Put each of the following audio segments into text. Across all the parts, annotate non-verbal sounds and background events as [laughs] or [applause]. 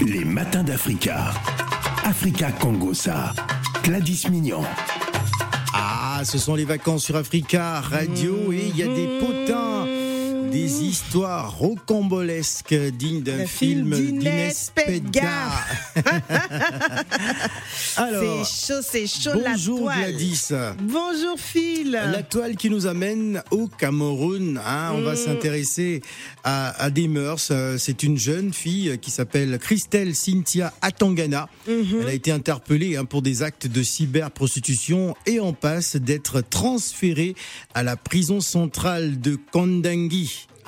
Les matins d'Africa. Africa Congosa. Gladys Mignon. Ah, ce sont les vacances sur Africa Radio et il y a des potins, des histoires rocambolesques dignes d'un film film d'Inès. [laughs] Alors, C'est chaud, c'est chaud bonjour la toile. Gladys. Bonjour Phil. La toile qui nous amène au Cameroun. hein, on va Mm. s'intéresser à, à des mœurs. Euh, C'est une jeune fille qui s'appelle Christelle Cynthia Atangana. Mhm. Elle a été interpellée hein, pour des actes de cyberprostitution et en passe d'être transférée à la prison centrale de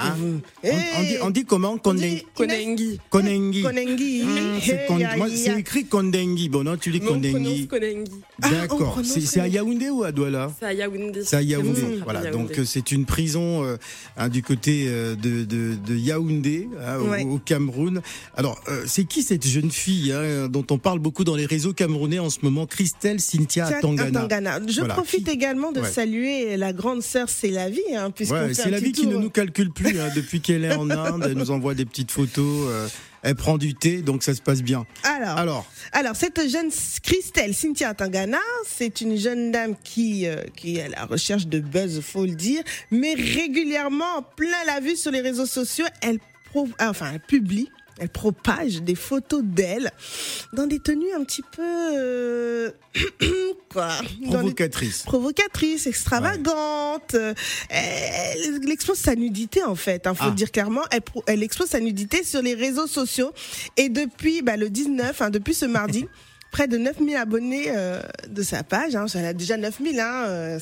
Hein. On, on dit, on dit comment On Kondangui dit Konengi. Konengi. Konengi. Hum, c'est Hey, écrit Kondangui. Bon, non, tu dis. Konengi. Ah, D'accord. C'est à Yaoundé ou à Douala? C'est à Yaoundé. c'est à Yaoundé. Mmh. Voilà, Yaoundé. donc euh, c'est une prison euh, hein, du côté euh, de, de, de Yaoundé, hein, au- Ouais. au, Cameroun. Alors, euh, c'est qui cette jeune fille hein, dont on parle beaucoup dans les réseaux camerounais en ce moment? Christelle Cynthia Tangana. Atangana. Je Voilà. profite Qui- également de Ouais. saluer la grande sœur C'est la vie, Ouais, c'est la vie qui ne nous calcule plus hein, depuis qu'elle est en Inde. Elle nous envoie des petites photos. euh, elle prend du thé, donc ça se passe bien. Alors, Alors, Alors, cette jeune Christelle Cynthia Tangana, c'est une jeune dame qui, euh, qui est à la recherche de buzz, faut le dire, mais régulièrement, en plein la vue sur les réseaux sociaux, elle, enfin, elle publie. Elle propage des photos d'elle dans des tenues un petit peu euh, [clears throat] quoi provocatrice. provocatrice, extravagante. Elle, elle expose sa nudité en fait, il faut Ah. le dire clairement. Elle expose sa nudité sur les réseaux sociaux. Et depuis bah, le 19, hein, depuis ce mardi, [laughs] près de 9000 abonnés euh, de sa page. Hein, elle a déjà 9000. Hein, euh,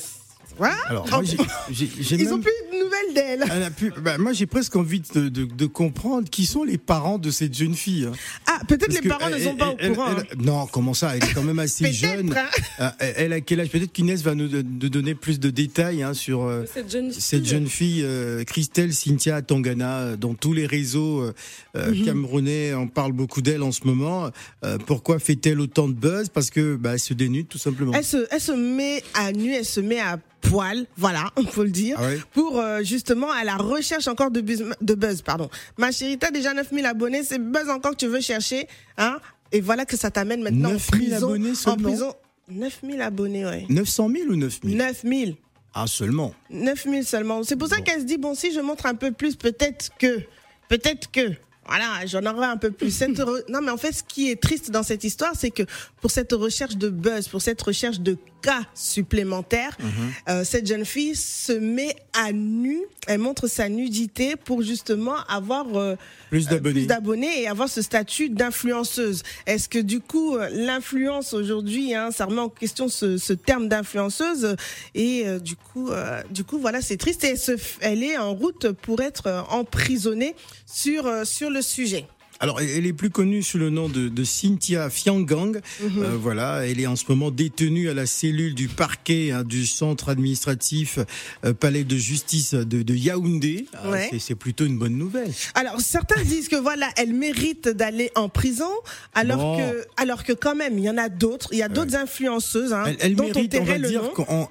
voilà. Alors, moi, j'ai- j'ai j'ai Ils même- ont plus de nouvelles d'elle. Elle a pu- bah, moi, j'ai presque envie de, de- de comprendre qui sont les parents de cette jeune fille. hein. Ah, peut-être les que parents ne elle- sont pas elle- au courant. elle- non, comment ça? Elle est quand même assez jeune. hein. Euh, Elle a quel âge? Peut-être qu'Inès va nous de- donner plus de détails hein, sur euh, Cette jeune fille. cette jeune fille, euh, Christelle Cynthia Tangana, euh, dont tous les réseaux euh, euh, Mhm. camerounais en parlent beaucoup d'elle en ce moment. Euh, pourquoi fait-elle autant de buzz? Parce que bah, elle se dénude tout simplement. Elle se, elle se met à nu, elle se met à poil, voilà, [laughs] on peut le dire, Ah ouais pour euh, justement à la recherche encore de buzz, de buzz, pardon. Ma chérie, t'as déjà 9000 abonnés, c'est buzz encore que tu veux chercher, hein Et voilà que ça t'amène maintenant en 9000 prison. abonnés en seulement prison. 9000 abonnés, ouais. 900 000 ou 9 000 9000. Ah, seulement. 9000 seulement. C'est pour ça Bon. qu'elle se dit, bon, si je montre un peu plus, peut-être que, peut-être que, voilà, j'en aurai un peu plus. Cette re- Non, mais en fait, ce qui est triste dans cette histoire, c'est que pour cette recherche de buzz, pour cette recherche de cas supplémentaires, Mhm. euh, cette jeune fille se met à nu, elle montre sa nudité pour justement avoir euh, Plus euh, d'abonnés. plus d'abonnés et avoir ce statut d'influenceuse. Est-ce que du coup euh, l'influence aujourd'hui, hein, ça remet en question ce, ce terme d'influenceuse et euh, du coup, du coup voilà c'est triste et elle, se f- elle est en route pour être emprisonnée sur sur le sujet. Alors, elle est plus connue sous le nom de, de Cynthia Fiangang. Mhm. Euh, voilà, elle est en ce moment détenue à la cellule du parquet hein, du centre administratif euh, palais de justice de, de Yaoundé. Ah, Ouais. c'est- C'est plutôt une bonne nouvelle. Alors certains disent que voilà, elle mérite d'aller en prison, alors Bon. que alors que quand même il y en a d'autres, il y a d'autres influenceuses hein, Elle, elle dont on mérite, on va le dire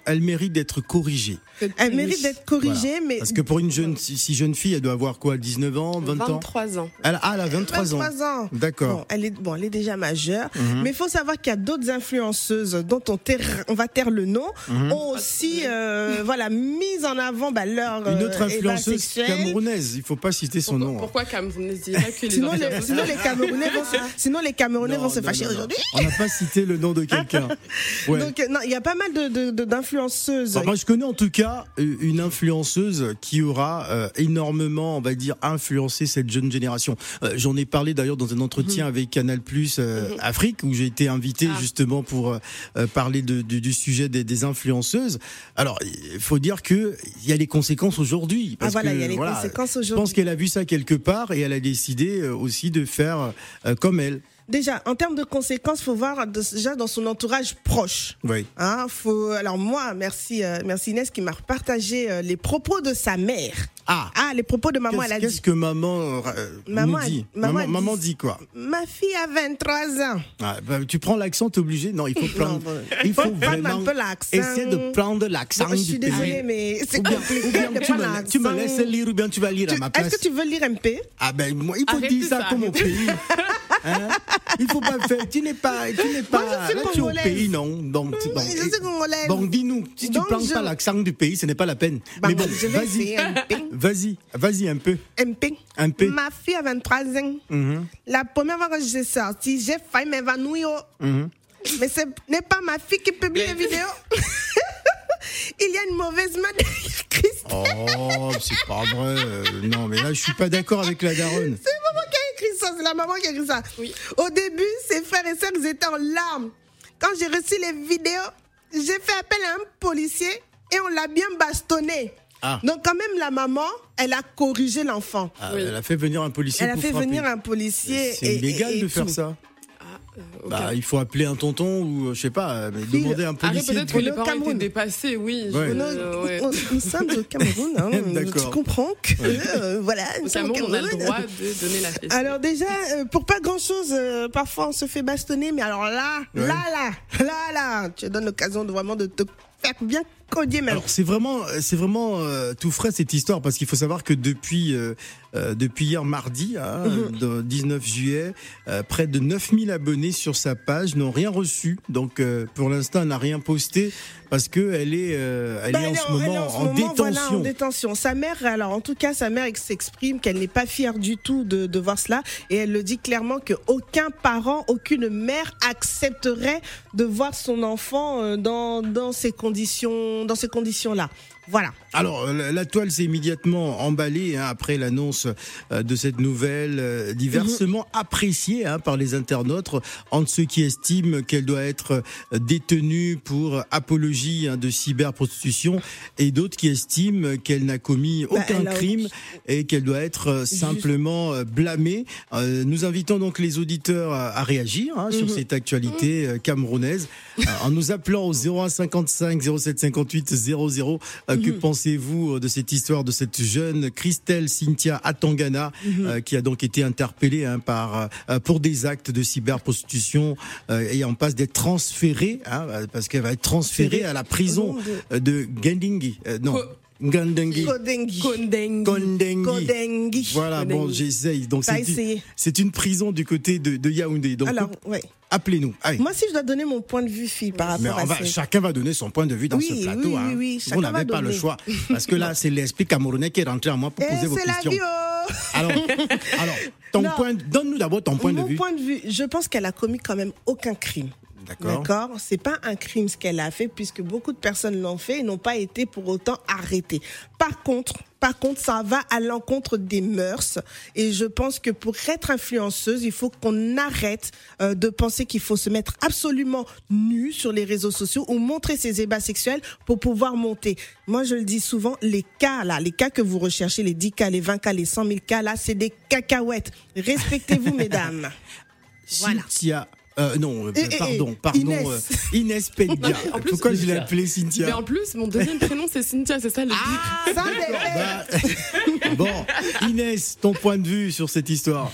qu'elle mérite d'être corrigée. Elle mérite d'être corrigée, mais Parce que pour une jeune, si, si jeune fille, elle doit avoir quoi, 19 ans, 20 ans 23 ans. elle, Ah, elle a 23, ans. 23 ans. D'accord. Bon, elle est bon, elle est déjà majeure, Mhm. mais il faut savoir qu'il y a d'autres influenceuses dont on, taire- on va taire le nom, Mhm. ont aussi euh, voilà mis en avant bah, leur Une euh, autre état influenceuse sexuel. camérounaise, il faut pas citer son Pourquoi, nom. hein. pourquoi Cameroun ne dirait pas que les Sinon les, sinon les Camerounais vont se, [laughs] sinon les Camerounais Non, vont se fâcher aujourd'hui. On n'a pas cité le nom de quelqu'un. [laughs] Ouais. Donc euh, non, il y a pas mal de d'influenceuses. Alors, moi, je connais en tout cas euh, une influenceuse qui aura euh, énormément, on va dire, influencé cette jeune génération. Euh, J'en ai parlé d'ailleurs dans un entretien avec Canal Plus euh, Afrique où j'ai été invité Ah. justement pour euh, euh, parler de, du, du sujet des, des influenceuses. Alors, il faut dire que il y a les conséquences aujourd'hui. ah parce voilà, que, il y a les voilà, conséquences Je pense qu'elle a vu ça quelque part et elle a décidé aussi de faire comme elle. Déjà, en termes de conséquences, faut voir déjà dans son entourage proche. Oui. Hein, faut alors moi merci euh, merci Inès qui m'a partagé euh, les propos de sa mère. Ah. Ah les propos de maman elle a Qu'est-ce dit que maman, euh, Maman nous dit maman maman, dit- maman dit quoi ma fille a 23 ans. Ah, bah, tu prends l'accent, t'es obligé Non, il faut [laughs] prendre. Non, il faut prendre vraiment un peu l'accent. essayer de prendre l'accent Bon, je suis désolée mais c'est compliqué. ou bien de tu, me, tu me laisses lire ou bien tu vas lire à Tu- ma place. Est-ce que tu veux lire MP Ah ben moi, il faut Arrêtez dire ça ça, comme au pays. Hein? Il faut pas faire. Tu n'es pas, tu n'es pas. je suis là, tu es au pays, non? Donc, donc, je suis congolaise. Bon, dis-nous, si tu plantes je- pas l'accent du pays, ce n'est pas la peine. Bah, Mais bon, vas-y, vas-y, vas-y un peu, Un peu. un peu. Ma fille a 23 ans. Mhm, La première fois que j'ai sorti, j'ai failli m'évanouir. mhm. Mais ce n'est pas ma fille qui publie les vidéos. [laughs] Il y a une mauvaise main derrière Christine. Oh, c'est pas vrai. Non, mais là, je suis pas d'accord avec la daronne. [laughs] C'est maman qui a écrit ça, c'est la maman qui a écrit ça. Oui. Au début, ses frères et sœurs ils étaient en larmes. Quand j'ai reçu les vidéos, j'ai fait appel à un policier et on l'a bien bastonné. Ah. Donc quand même la maman, elle a corrigé l'enfant. Ah, Oui. Elle a fait venir un policier Elle a pour fait frapper. venir un policier. C'est illégal et- et de faire tout. ça. Ah, euh. Bah, il faut appeler un tonton ou euh, je sais pas, euh, mais Oui, demander un policier. peut-être de- que les parents étaient Cameroun. dépassés, oui. Ouais. On, euh, ouais. nous sommes au Cameroun. hein. [laughs] Tu comprends que euh, voilà. nous Au au Cameroun, on a le Cameroun. droit de donner la fessée. Alors déjà, euh, pour pas grand chose, parfois on se fait bastonner, mais alors là, Ouais. là, là, là, là, tu donnes l'occasion de vraiment de te faire bien codier même. Alors c'est vraiment, c'est vraiment euh, tout frais cette histoire parce qu'il faut savoir que depuis euh, euh, depuis hier mardi, hein, Mhm. le 19 juillet, près de 9000 abonnés sur sa page n'ont rien reçu. Donc pour l'instant, elle n'a rien posté parce que elle est, elle Bah, est en elle est ce en- elle moment est en, ce moment, voilà, détention. en détention. Sa mère, alors en tout cas, sa mère s'exprime qu'elle n'est pas fière du tout de, de voir cela et elle le dit clairement que aucun parent, aucune mère accepterait de voir son enfant dans, dans ces conditions, dans ces conditions-là. Voilà. Alors, euh, la toile s'est immédiatement emballée hein, après l'annonce euh, de cette nouvelle, euh, diversement Mhm. appréciée hein, par les internautes, entre ceux qui estiment qu'elle doit être détenue pour apologie hein, de cyberprostitution et d'autres qui estiment qu'elle n'a commis Bah, aucun crime et qu'elle doit être simplement blâmée. Euh, nous invitons donc les auditeurs à, à réagir hein, sur Mhm. cette actualité euh, camerounaise en nous appelant au 0155 0758 00. Euh, Que Mhm. pensez-vous euh, de cette histoire de cette jeune Christelle Cynthia Atangana Mhm. euh, qui a donc été interpellée hein, par euh, pour des actes de cyberprostitution euh, et en passe d'être transférée hein, parce qu'elle va être transférée à la prison euh, de Gandingi. Euh, non, Kodengi. Voilà, bon, j'essaye. Donc c'est une, prison du côté de, de Yaoundé. Donc Alors, ouais. appelez-nous. Moi, si je dois donner mon point de vue, fille, par Mais rapport on va, à ça. chacun va donner son point de vue dans Oui, ce plateau. oui, hein. oui, Vous n'avez va pas le choix. Parce que là, c'est l'esprit camerounais qui est rentré en moi pour poser vos c'est la questions. vie, oh Alors, [laughs] alors ton Non. point, donne-nous d'abord ton point Mon de vue. point de vue, je pense qu'elle a commis quand même aucun crime. D'accord. C'est pas un crime ce qu'elle a fait puisque beaucoup de personnes l'ont fait et n'ont pas été pour autant arrêtées. Par contre, par contre, ça va à l'encontre des mœurs et je pense que pour être influenceuse, il faut qu'on arrête euh, de penser qu'il faut se mettre absolument nu sur les réseaux sociaux ou montrer ses ébats sexuels pour pouvoir monter. Moi, je le dis souvent, les cas là, les cas que vous recherchez, les 10 cas, les 20 cas, les 100 000 cas là, c'est des cacahuètes. Respectez-vous, [laughs] mesdames. Voilà. Cynthia. Euh, non, euh, Eh, pardon, eh, pardon. Inès. euh, Inès plus, Pourquoi je l'ai Cynthia. appelée Mais Cynthia en plus, mon deuxième prénom, c'est Cynthia, c'est ça le Ah, ça. Bah, [laughs] Bon, Inès, ton point de vue sur cette histoire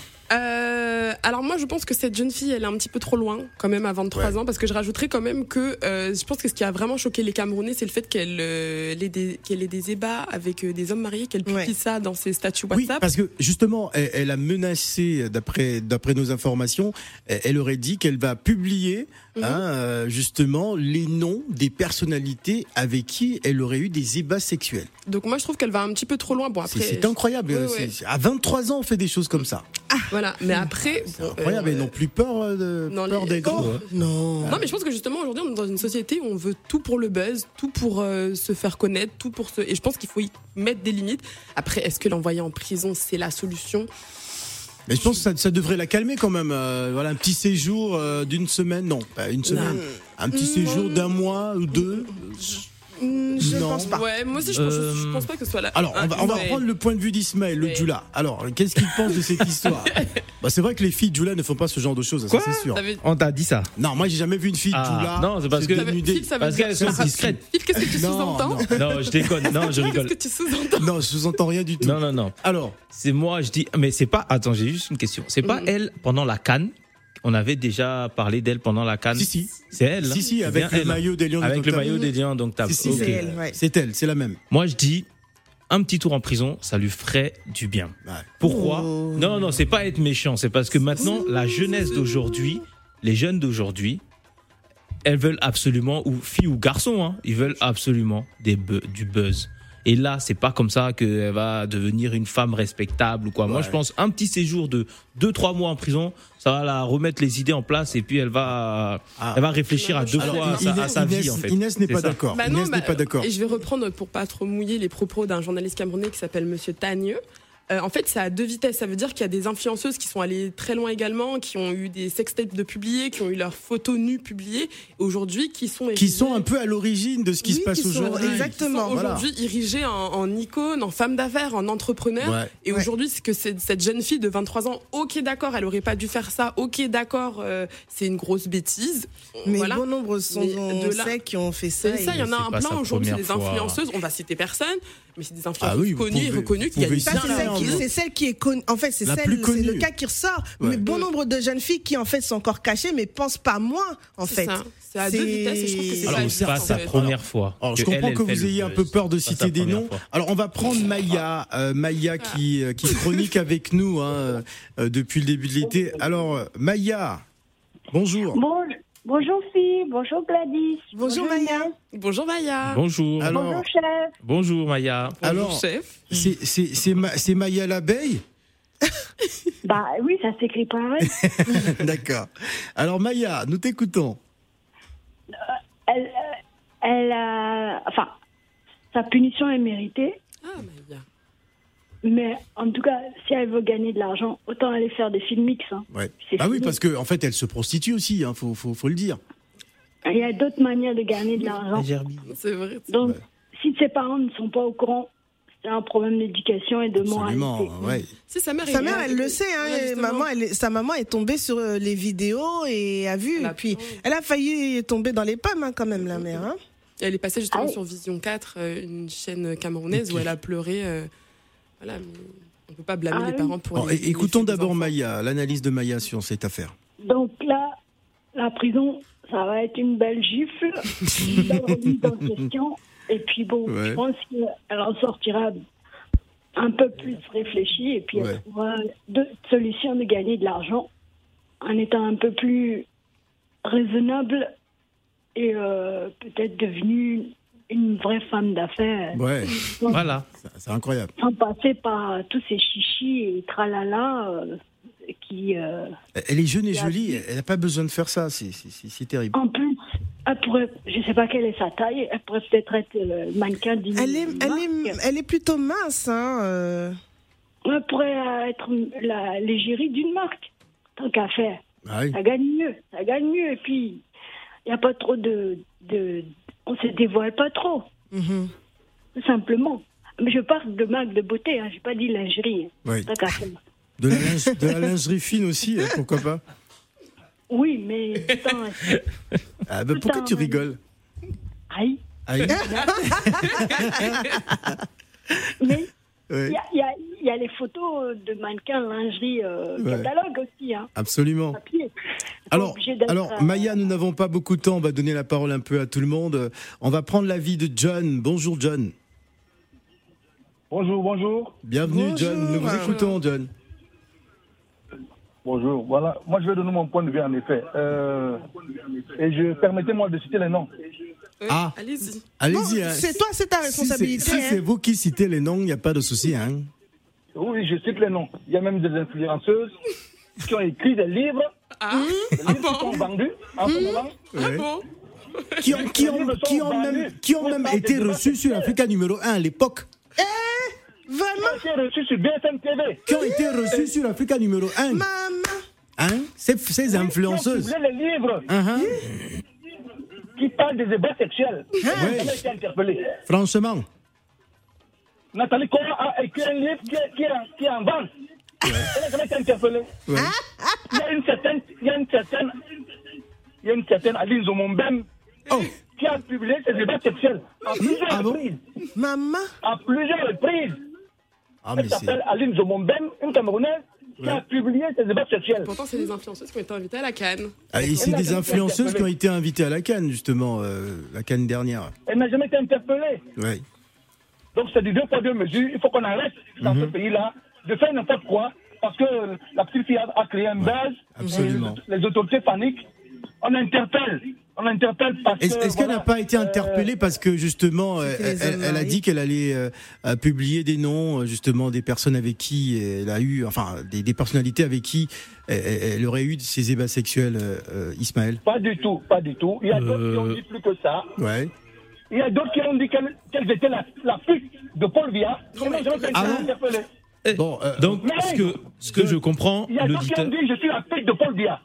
alors moi je pense que cette jeune fille elle est un petit peu trop loin quand même à 23 Ouais. ans parce que je rajouterais quand même que euh, je pense que ce qui a vraiment choqué les Camerounais c'est le fait qu'elle euh, ait, des, qu'elle ait des ébats avec euh, des hommes mariés qu'elle publie Ouais. ça dans ses statuts Oui, WhatsApp. parce que justement, elle, elle a menacé, d'après d'après nos informations, elle, elle aurait dit qu'elle va publier Mhm. hein, euh, justement les noms des personnalités avec qui elle aurait eu des ébats sexuels. Donc moi je trouve qu'elle va un petit peu trop loin. Bon C'est- après C'est incroyable. Ouais, euh, c'est- À 23 ans, on fait des choses comme ça. voilà, mais après C'est bon, incroyable. euh, Ils n'ont plus peur, euh, de, non, peur les- des grands. Oh, non. Non mais je pense que justement aujourd'hui on est dans une société où on veut tout pour le buzz, tout pour euh, se faire connaître, tout pour se et je pense qu'il faut y mettre des limites. Après est-ce que l'envoyer en prison c'est la solution? Mais je pense que ça, ça devrait la calmer quand même. euh, voilà, un petit séjour euh, d'une semaine, non, pas une semaine. Un petit séjour d'un mois ou deux. Hmm, Je Non. pense pas. Ouais, moi aussi je pense, Euh, je pense pas que ce soit la Alors, on va, on va Ouais. reprendre le point de vue d'Ismaël, le Ouais. Djoula. Alors, qu'est-ce qu'il pense de cette [laughs] histoire bah, C'est vrai que les filles Djoula ne font pas ce genre de choses, ça Quoi c'est sûr. On t'a dit ça. Non, moi j'ai jamais vu une fille Ah, non, c'est parce que-. Phil, ça veut Parce qu'elles sont discrètes. Qu'est-ce que tu sous-entends non. Non, je déconne. Non, je Qu'est-ce rigole. que tu sous-entends Non, je sous-entends rien du tout. Non, non, non. Alors, C'est moi, je dis. Mais c'est pas. Attends, j'ai juste une question. C'est pas Mhm. elle pendant la canne. On avait déjà parlé d'elle pendant la canne. si, si. C'est elle. Si, hein si, C'est avec le elle, maillot des Lions Avec le d'Octobre. maillot des Lions, donc t'as. Si, si, ok. C'est elle, ouais. C'est elle, c'est la même. Moi, je dis. un petit tour en prison, ça lui ferait du bien. Ouais. Pourquoi Oh. Non, non, c'est pas être méchant, c'est parce que maintenant, la jeunesse d'aujourd'hui, les jeunes d'aujourd'hui, elles veulent absolument, ou filles ou garçons, hein, ils veulent absolument des bu- du buzz. Et là, c'est pas comme ça qu'elle va devenir une femme respectable ou quoi. Moi, je pense un petit séjour de 2-3 mois en prison, ça va la remettre les idées en place et puis elle va, Ah. elle va réfléchir à deux Alors, fois à sa, à sa Inès, vie en fait. Inès n'est C'est pas ça. d'accord. Bah non, Inès bah, n'est pas d'accord. Et je vais reprendre pour pas trop mouiller les propos d'un journaliste camerounais qui s'appelle Monsieur Tagneux. Euh, en fait, c'est à deux vitesses. Ça veut dire qu'il y a des influenceuses qui sont allées très loin également, qui ont eu des sextapes de publiés, qui ont eu leurs photos nues publiées, aujourd'hui qui sont Qui sont un peu à l'origine de ce qui Oui, se passe aujourd'hui. exactement. sont Voilà. aujourd'hui érigées en, en icône, en femme d'affaires, en entrepreneur. Ouais. Et Ouais. aujourd'hui, c'est que c'est- cette jeune fille de 23 ans, ok d'accord, elle aurait pas dû faire ça, ok d'accord, euh, c'est une grosse bêtise. Mais voilà. bon nombre sont de là- qui ont fait ça. C'est ça, il y en a un plein aujourd'hui, des influenceuses, on va citer personne, mais c'est des influenceuses Ah oui, vous connues et reconnues vous qui gagnent Ça, bien c'est celle, qui, est connue. En fait, c'est celle, c'est le cas qui ressort. Ouais. Mais bon nombre de jeunes filles qui, en fait, sont encore cachées, mais pensent pas moins, en fait. ça. C'est à deux vitesses et je trouve que c'est Alors, pas c'est pas sa première fois. Alors, je comprends elle que vous ayez un peu peur de Pas sa citer des première noms. fois. Alors, on va prendre Maya, euh, Maya qui, euh, qui chronique avec nous hein, euh, depuis le début de l'été. Alors, Maya, bonjour. Bon, bonjour fille, bonjour Gladys. Bonjour, Maya. Inès, Bonjour Maya. Bonjour. Alors, Bonjour chef. Bonjour Maya. Bonjour, alors- chef. c'est c'est- c'est Ma- c'est Maya l'abeille [laughs] Bah oui, ça s'écrit pareil. [laughs] D'accord. Alors, Maya, nous t'écoutons. elle, euh, elle a, enfin, sa punition est méritée, Ah, Maya. Mais en tout cas, si elle veut gagner de l'argent, autant aller faire des films mix. hein. Ouais. Ah oui, parce qu'en en fait, elle se prostitue aussi, hein, faut, faut, faut le dire. Il y a d'autres manières de gagner de l'argent. C'est vrai. Donc, Ouais. si ses parents ne sont pas au courant, c'est un problème d'éducation et de Absolument. moralité. Ouais. Si sa mère, Sa mère, elle le sait. Hein, maman, elle est- sa maman est tombée sur euh, les vidéos et a vu. Elle a- Et puis, elle a failli tomber dans les pommes, hein, quand même, la mère. Hein. Elle est passée justement Ah oui. sur Vision 4, euh, une chaîne camerounaise où elle a pleuré. euh, voilà, mais on peut pas blâmer Ah les parents pour Bon, les, é- les écoutons d'abord. Maya, l'analyse de Maya sur cette affaire. Donc là, la prison, ça va être une belle gifle, une belle remise en question. Et puis bon, Ouais. je pense qu'elle en sortira un peu plus réfléchie et puis Ouais. elle trouvera d'autres solutions de gagner de l'argent en étant un peu plus raisonnable et euh, peut-être devenue une vraie femme d'affaires Ouais, Voilà. c'est- incroyable. sans passer par tous ces chichis et tralala euh, qui... euh, Elle est jeune et jolie, elle n'a pas besoin de faire ça, c'est- terrible. En plus, elle pourrait, je sais pas quelle est sa taille, elle pourrait peut-être être euh, mannequin d'une Elle est, elle, marque. est, elle est plutôt mince. Hein, euh. Elle pourrait être la l'égérie d'une marque, tant qu'à faire. Ah oui. Ça gagne mieux, ça gagne mieux. Et puis, il n'y a pas trop de, de... On se dévoile pas trop, Mhm. tout simplement. Mais je parle de marque de beauté, hein, j'ai pas dit lingerie. Oui. Qu'à faire. De, la linge- de la lingerie fine aussi, hein, pourquoi pas Oui, mais... Putain, ah, bah, Pourquoi tu rigoles aïe. Aïe. [laughs] Mais Ouais, il y a, y, y les photos de mannequins lingerie euh, Ouais. catalogue aussi, hein, Absolument. papier. Alors, obligé d'être, alors euh, Maya, nous n'avons pas beaucoup de temps, on va donner la parole un peu à tout le monde. On va prendre l'avis de John. Bonjour John. Bonjour, bonjour. Bienvenue Bonjour. John, nous vous écoutons John. Bonjour. Voilà, moi je vais donner mon point de vue en effet. Euh, et je permettez-moi de citer les noms. Ah. Allez-y. Allez-y. Bon, hein. c'est toi, c'est ta Si c'est responsabilité. si c'est hein. vous qui citez les noms, il n'y a pas de souci. Hein. Oui, je cite les noms. Il y a même des influenceuses qui ont écrit des livres, Ah, des livres qui sont vendus en ce moment. ah Ouais. bon? Qui ont, qui ont, qui ont même, qui ont même été reçus sur Africa numéro 1 à l'époque. Vraiment, Qui ont été reçus sur BFM TV. Qui ont été reçus sur Africa numéro 1. maman. Hein? Ces, ces influenceuses. Qui ont publié les livres Hein, hein. qui parlent des ébats sexuels. Ouais. Elle a été interpellée. Franchement. Nathalie Cora a écrit un livre qui est, qui est, en- qui est en vente? Elle a été interpellée. Ouais. Il y a une certaine, il y a une certaine, il y a une certaine Aline Zomombem Oh, qui a publié ses débats sexuels à plusieurs Ah bon? reprises. Maman? À plusieurs reprises. ah, mais Elle s'appelle Aline Zomombem, une Camerounaise qui a publié ses débats sexuels. Pourtant, c'est des influenceuses qui ont été invitées à la Cannes. Ah, et c'est des influenceuses qui ont été invitées à la Cannes, justement, euh, la Cannes dernière. Elle n'a jamais été interpellée. Ouais. Donc c'est du deux poids deux mesures. Il faut qu'on arrête dans Mhm. ce pays-là de faire n'importe quoi parce que la petite fille a, a créé un buzz. absolument. Les, les autorités paniquent. On interpelle. On interpelle parce Est-ce que. est-ce qu'elle n'a pas été euh, interpellée parce que justement, euh, elle, a dit qu'elle allait euh, euh, publier des noms, euh, justement, des personnes avec qui elle a eu, enfin, des, des personnalités avec qui elle, elle aurait eu ces ébats sexuels, euh, euh, Ismaël? Pas du tout, pas du tout. Il y a d'autres qui ont Euh. dit plus que ça. Ouais. Il y a d'autres qui ont dit qu'elle- qu'elles étaient la, la pute de Paul ont Ah bon interpellés. Bon, euh, Donc, Mais- ce que, ce que je comprends, Il y a qui dit je suis la pute de Paul Biya.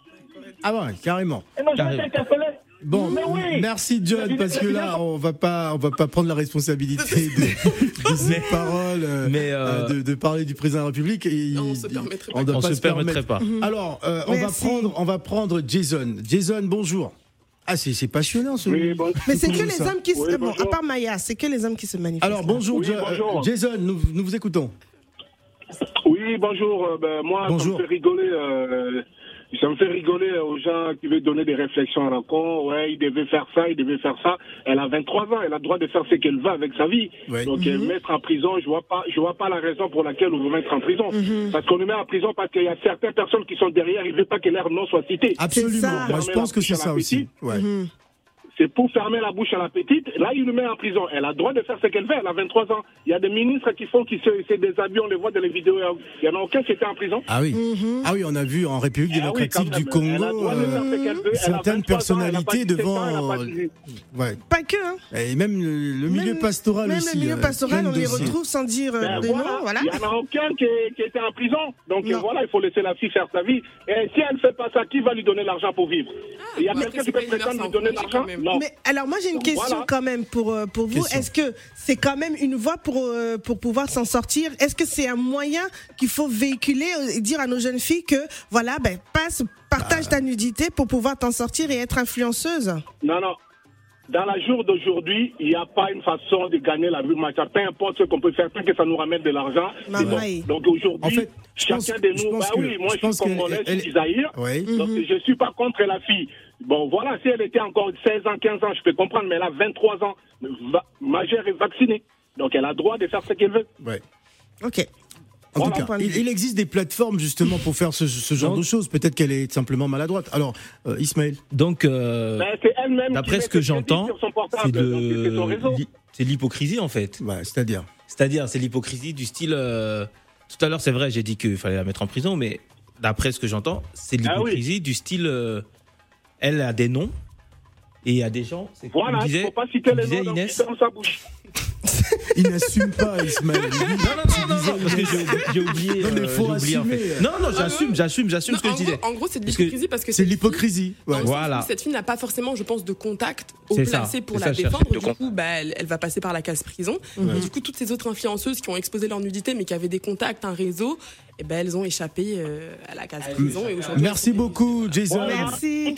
ah ouais, carrément. Et Carrément. interpellé. Bon, Mais oui. merci John, parce que là, on va pas, on va pas prendre la responsabilité [laughs] de, de ces paroles, euh, Mais, euh, euh, de, de parler du président de la République. Et Non, on il- se permettrait on pas. doit On pas se permettrait pas. Alors, euh, on va prendre, on va prendre Jason. Jason, bonjour. Ah, c'est c'est passionnant ce. Oui, bon- Mais c'est ce que les ça. hommes qui se. Oui, bon, à part Maya, c'est que les hommes qui se manifestent. Alors bonjour, Oui, bonjour. Jason, nous, nous vous écoutons. Oui, bonjour. Euh, ben, moi, Bonjour. ça me fait rigoler. euh, ça me fait rigoler aux gens qui veulent donner des réflexions à la con. Ouais, il devait faire ça, il devait faire ça. Elle a 23 ans, elle a le droit de faire ce qu'elle veut avec sa vie. Ouais. Donc, euh, mettre en prison, je vois pas, je vois pas la raison pour laquelle on veut mettre en prison. Parce qu'on le met en prison parce qu'il y a certaines personnes qui sont derrière, ils veulent pas que leur nom soit cité. Absolument. Moi, je pense que c'est ça aussi. Ouais. C'est pour fermer la bouche à la petite. Là, il le met en prison. Elle a le droit de faire ce qu'elle veut. Elle a 23 ans. Il y a des ministres qui font, qui se, se déshabillent. On les voit dans les vidéos. Il y en a aucun qui était en prison. Ah oui. Ah oui, on a vu en République Ah oui, démocratique du même. Congo certaines 23 ans, elle a pas personnalités 17 ans, elle a devant. pas euh, 18. ouais. Pas que, hein. Et même le, le milieu Même- pastoral Même aussi. le milieu euh, pastoral, on les retrouve sans dire euh, Ben de voilà. Il n'y en a aucun qui, qui était en prison. Donc Non. voilà, il faut laisser la fille faire sa vie. Et si elle ne fait pas ça, qui va lui donner l'argent pour vivre? Il y a quelqu'un qui peut prétendre lui donner l'argent? même. Non. Mais alors moi j'ai une Donc, question voilà. quand même pour euh, pour vous. Question. Est-ce que c'est quand même une voie pour euh, pour pouvoir s'en sortir? Est-ce que c'est un moyen qu'il faut véhiculer euh, et dire à nos jeunes filles que voilà ben passe partage Bah. ta nudité pour pouvoir t'en sortir et être influenceuse? Non, non. Dans la jour d'aujourd'hui, il n'y a pas une façon de gagner la vie machin. Peu importe ce qu'on peut faire, tant que ça nous ramène de l'argent. Ouais. Donc aujourd'hui, En fait, chacun de nous, bah que- oui, moi je suis congolais, je suis Zahir. Oui. Donc je suis pas contre la fille. Bon voilà, si elle était encore 16 ans, 15 ans, je peux comprendre, mais elle a 23 ans, va- majeure et vaccinée. Donc elle a le droit de faire ce qu'elle veut. Ouais. Ok. En Voilà. tout cas, il, il existe des plateformes justement pour faire ce, ce genre Donc- de choses. Peut-être qu'elle est simplement maladroite. Alors, euh, Ismaël. Donc, euh, Ben, c'est elle-même qui d'après ce que j'entends, c'est de c'est l'hypocrisie en fait. Ouais, c'est-à-dire. C'est-à-dire, c'est l'hypocrisie du style. euh, tout à l'heure, c'est vrai, j'ai dit qu'il fallait la mettre en prison, mais d'après ce que j'entends, c'est Ah oui. l'hypocrisie du style. Elle a des noms et il y a des gens. Voilà, il ne faut pas citer les noms, ferme sa bouche. Il n'assume pas, Ismaël. Non, non, non, non, non, parce que j'ai oublié-. Non, mais euh, faut assumer. Non, non, j'assume, j'assume, j'assume ce que en, je disais. gros, en gros, c'est de l'hypocrisie parce que C'est l'hypocrisie. Voilà. Cette fille n'a pas forcément, je pense, de contact au placé pour la défendre. Du coup, bah, elle, elle va passer par la case prison. Et du coup, toutes ces autres influenceuses qui ont exposé leur nudité, mais qui avaient des contacts, un réseau, et ben, elles ont échappé euh, à la case prison. Et Merci beaucoup, Jason. Merci.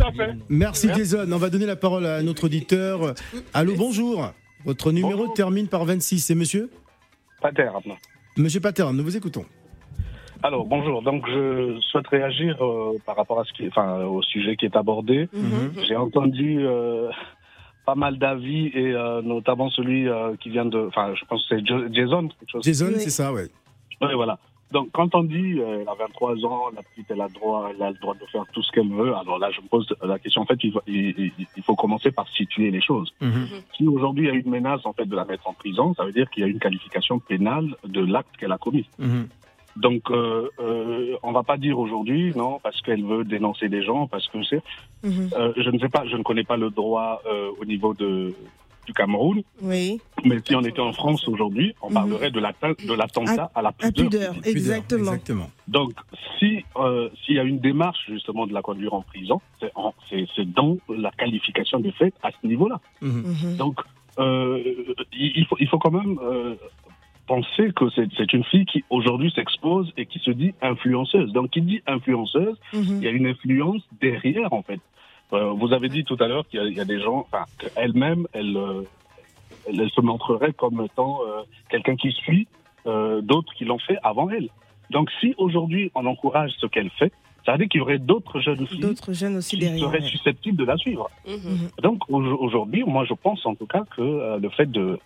Merci, Jason. On va donner la parole à notre auditeur. Allô, bonjour. Votre numéro Bonjour. termine par 26. C'est monsieur Pater. Monsieur Pater, nous vous écoutons. Alors bonjour, donc je souhaite réagir euh, par rapport à ce qui, enfin au sujet qui est abordé. Mhm. J'ai entendu euh, pas mal d'avis et euh, notamment celui euh, qui vient de, enfin je pense que c'est Jason quelque chose. Jason, Oui. c'est ça, ouais. Ouais, voilà. Donc quand on dit euh, elle a 23 ans, la petite elle a droit, elle a le droit de faire tout ce qu'elle veut. Alors là je me pose la question. En fait, il faut, il, il- il faut commencer par situer les choses. Mhm. Si aujourd'hui il y a une menace en fait de la mettre en prison, ça veut dire qu'il y a une qualification pénale de l'acte qu'elle a commis. Mhm. Donc, euh, euh, on va pas dire aujourd'hui, non, parce qu'elle veut dénoncer des gens, parce que c'est. Mhm. Euh, je ne sais pas, je ne connais pas le droit euh, au niveau de du Cameroun, Oui. mais si on était en France aujourd'hui, on Mhm. parlerait de l'attentat à la À pudeur. pudeur, Pudeur, exactement. Exactement. Donc, si euh, s'il y a une démarche justement de la conduire en prison, c'est dans la qualification des faits à ce niveau-là. Mhm. Mhm. Donc, euh, il, faut, il faut quand même euh, penser que c'est une fille qui aujourd'hui s'expose et qui se dit influenceuse. Donc, qui dit influenceuse, il y a une influence derrière, en fait. Euh, vous avez dit tout à l'heure qu'il y, a- il y a des gens, enfin, qu'elle-même, elle, euh, elle, elle se montrerait comme étant euh, quelqu'un qui suit euh, d'autres qui l'ont fait avant elle. Donc, si aujourd'hui on encourage ce qu'elle fait, ça veut dire qu'il y aurait d'autres jeunes filles D'autres jeunes aussi qui derrière. seraient ouais. susceptibles de la suivre. Mhm. Donc au- aujourd'hui, moi je pense en tout cas que euh, le fait de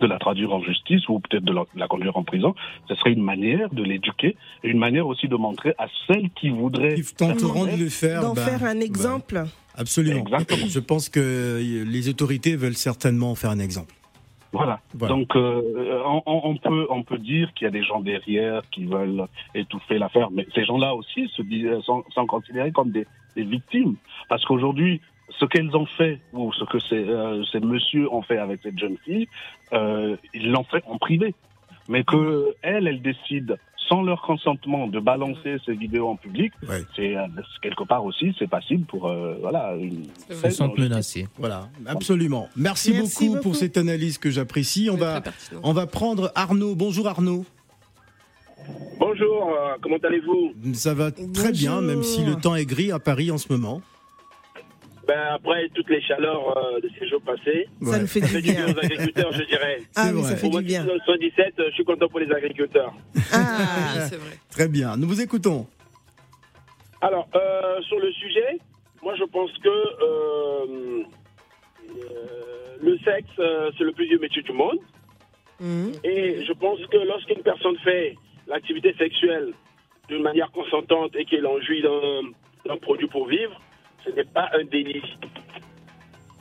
de la traduire en justice ou peut-être de la, de la conduire en prison. Ce serait une manière de l'éduquer et une manière aussi de montrer à celles qui voudraient Ils tenteront de le faire. D'en ben, faire un ben, exemple. absolument. Exactement. Je pense que les autorités veulent certainement en faire un exemple. Voilà. Voilà. Donc euh, on, on- on peut on peut dire qu'il y a des gens derrière qui veulent étouffer l'affaire, mais ces gens-là aussi se disent, sont, sont considérés comme des, des victimes parce qu'aujourd'hui ce qu'elles ont fait ou ce que ces, euh, ces messieurs ont fait avec cette jeune fille, euh, ils l'ont fait en privé, mais que elle elle décide sans leur consentement de balancer ces vidéos en public, Ouais. c'est euh, quelque part aussi c'est passible pour euh, voilà une Ils sentent menacés. Voilà, absolument. Merci, Merci beaucoup, beaucoup. pour cette analyse que j'apprécie. On va, on va prendre Arnaud. Bonjour Arnaud. Bonjour, euh, comment allez-vous? Ça va très bien, même si le temps est gris à Paris en ce moment. Ben, Après toutes les chaleurs euh, de ces jours passés, Ça Ouais. nous fait ça du fait du bien aux agriculteurs, je dirais. Ah vrai. ça fait du bien. 1977, euh, je suis content pour les agriculteurs. Ah, Oui, c'est vrai. Très bien, nous vous écoutons. Alors, euh, sur le sujet, moi je pense que euh, euh, le sexe, euh, c'est le plus vieux métier du monde. mhm. Et je pense que lorsqu'une personne fait l'activité sexuelle d'une manière consentante et qu'elle en jouit d'un produit pour vivre, ce n'est pas un délit.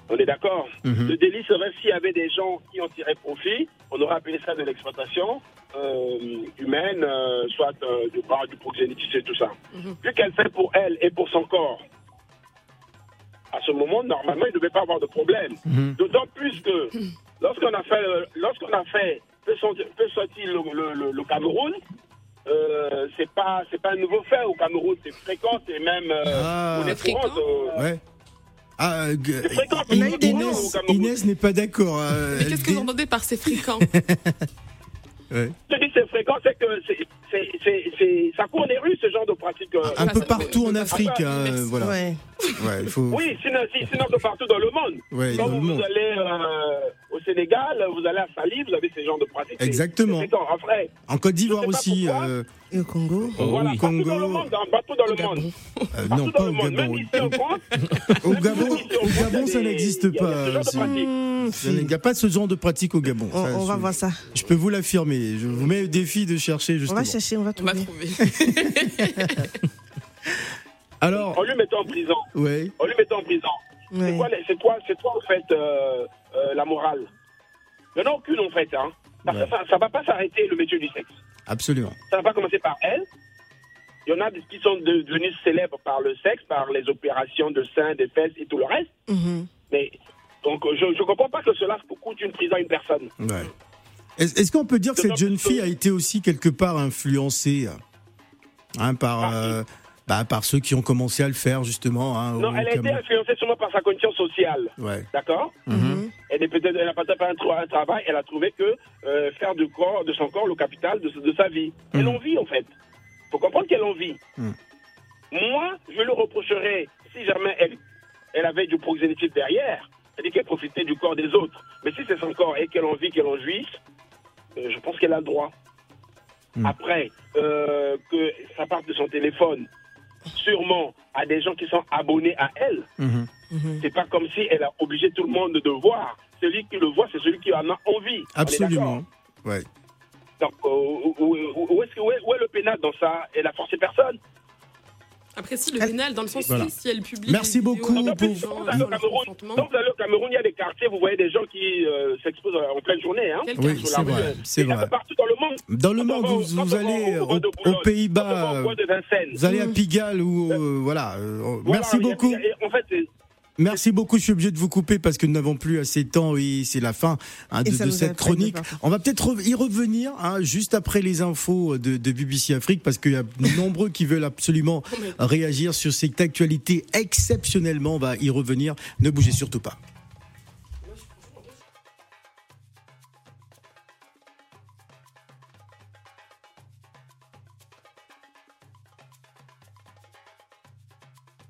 On est d'accord Mhm. Le délit serait s'il y avait des gens qui en tiraient profit, on aurait appelé ça de l'exploitation euh, humaine, euh, soit euh, du, par- du proxénétisme et tout ça. Mhm. Vu qu'elle fait pour elle et pour son corps, à ce moment, normalement, il ne devait pas avoir de problème. Mhm. D'autant plus que lorsqu'on a fait, euh, lorsqu'on a fait peut sortir, peut sortir le, le- le- le Cameroun, euh, c'est pas c'est pas un nouveau fait au Cameroun, c'est fréquent, c'est même euh, Ah, monnaie fréquent. courante, euh, ouais. Ah, g- C'est fréquent, on Inès, au Cameroun. Inès n'est pas d'accord. euh, Mais qu'est-ce que vous entendez par c'est fréquent [laughs] Ouais. Je dis c'est fréquent, c'est que c'est, c'est, c'est, c'est- ça court les rues ce genre de pratique. euh. Un peu partout en Afrique, hein, voilà. Ouais. Ouais, il faut. Oui, sinon, si- sinon que partout dans le monde. Ouais, Quand dans le vous, monde. allez euh, au Sénégal, vous allez à Sali, vous avez ces genres de pratiques. C'est- Exactement. Après, En Côte d'Ivoire pas aussi. pourquoi. euh, Et au Congo Oh voilà, oui. partout dans Congo. le monde, hein, partout dans le Gabon. monde. euh, Partout non, dans pas le au monde. Gabon. Même ici en France, Au Gabon, au Gabon, ça n'existe ce pas. De Il n'y a pas de ce genre de pratique au Gabon. on, Ça, on va je- voir ça. Je peux vous l'affirmer. Je vous mets au défi de chercher On justement. va chercher, on va On va trouver. trouver. [laughs] Alors, En lui mettant en prison. ouais. En lui mettant en prison. C'est Ouais. quoi, c'est quoi, c'est quoi en fait euh, euh, la morale? Il n'y en a aucune en fait. Hein. Parce que ça ne va pas s'arrêter le métier du sexe. Absolument. Ça va pas commencer par elle. Il y en a qui sont de- devenus célèbres par le sexe, par les opérations de seins, des fesses et tout le reste. Mhm. Mais donc je ne comprends pas que cela coûte une prison à une personne. Ouais. Est-ce qu'on peut dire que cette jeune fille a été aussi quelque part influencée hein, par, euh, bah, par ceux qui ont commencé à le faire justement hein, Non, elle a été influencée sûrement par sa condition sociale. Ouais. D'accord? Elle est peut-être, elle a peut-être pas un, un travail. Elle a trouvé que euh, faire du corps, de son corps, le capital de, de sa vie. Elle Mhm. en vit en fait. Faut comprendre qu'elle en vit. Mhm. Moi, je le reprocherais si jamais elle, elle avait du proxénétisme derrière, c'est-à-dire qu'elle profitait du corps des autres. Mais si c'est son corps et qu'elle en vit, qu'elle en jouisse, euh, je pense qu'elle a le droit. Mhm. Après, euh, que ça parte de son téléphone, sûrement à des gens qui sont abonnés à elle. Mhm. Mhm. C'est pas comme si elle a obligé tout le monde de voir. Celui qui le voit, c'est celui qui en a envie. Absolument. Ouais. Donc, euh, où, où- où est-ce que- où est, où est le pénal dans ça Elle a forcé personne? Après, si le pénal, dans le sens Voilà. où si elle publie. Merci vidéos beaucoup pour- gens au le Cameroun, consentement, quand vous allez au Cameroun, il y a des quartiers, vous voyez des gens qui euh, s'exposent en pleine journée. Hein, Quelqu'un Oui, sur c'est la vrai. rue. C'est vrai. partout dans le monde. Dans le monde, vous, allez de aux Pays-Bas, au bois de Vincennes. vous allez à. Pigalle ou euh, voilà. euh, Voilà, merci beaucoup. En fait, Merci beaucoup. Je suis obligé de vous couper parce que nous n'avons plus assez de temps et c'est la fin hein, de, cette chronique. On va peut-être re- y revenir hein, juste après les infos de, de BBC Afrique parce qu'il y a [laughs] nombreux qui veulent absolument réagir sur cette actualité exceptionnellement. On va y revenir. Ne bougez surtout pas.